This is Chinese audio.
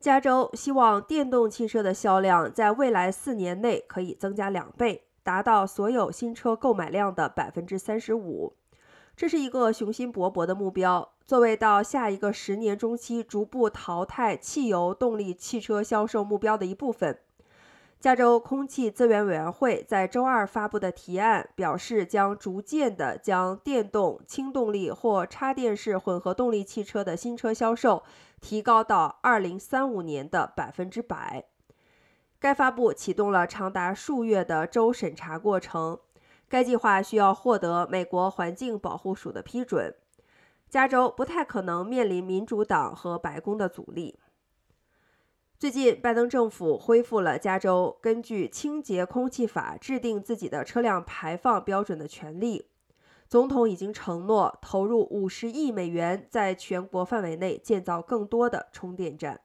加州希望电动汽车的销量在未来四年内可以增加两倍，达到所有新车购买量的百分之三十五。这是一个雄心勃勃的目标。作为到下一个十年中期逐步淘汰汽油动力汽车销售目标的一部分，加州空气资源委员会在周二发布的提案表示，将逐渐地将电动、轻动力或插电式混合动力汽车的新车销售提高到二零三五年的百分之百。该发布启动了长达数月的州审查过程。该计划需要获得美国环境保护署的批准。加州不太可能面临民主党和白宫的阻力。最近，拜登政府恢复了加州根据清洁空气法制定自己的车辆排放标准的权利。总统已经承诺投入五十亿美元，在全国范围内建造更多的充电站。